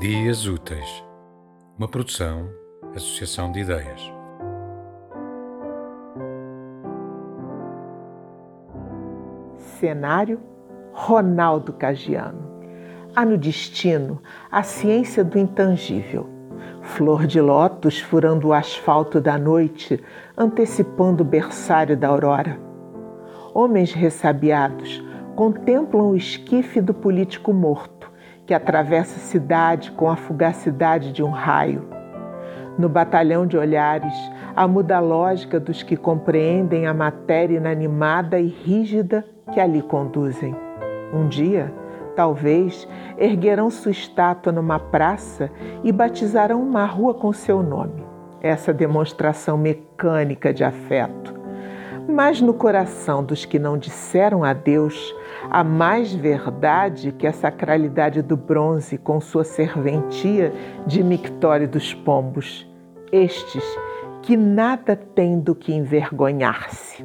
Dias Úteis, uma produção, associação de ideias. Cenário: Ronaldo Cagiano. Há no destino a ciência do intangível. Flor de lótus furando o asfalto da noite, antecipando o berçário da aurora. Homens ressabiados contemplam o esquife do político morto, que atravessa a cidade com a fugacidade de um raio. No batalhão de olhares, a muda lógica dos que compreendem a matéria inanimada e rígida que ali conduzem. Um dia, talvez, erguerão sua estátua numa praça e batizarão uma rua com seu nome. Essa demonstração mecânica de afeto. Mas no coração dos que não disseram adeus, há mais verdade que a sacralidade do bronze com sua serventia de mictório dos pombos. Estes que nada têm do que envergonhar-se.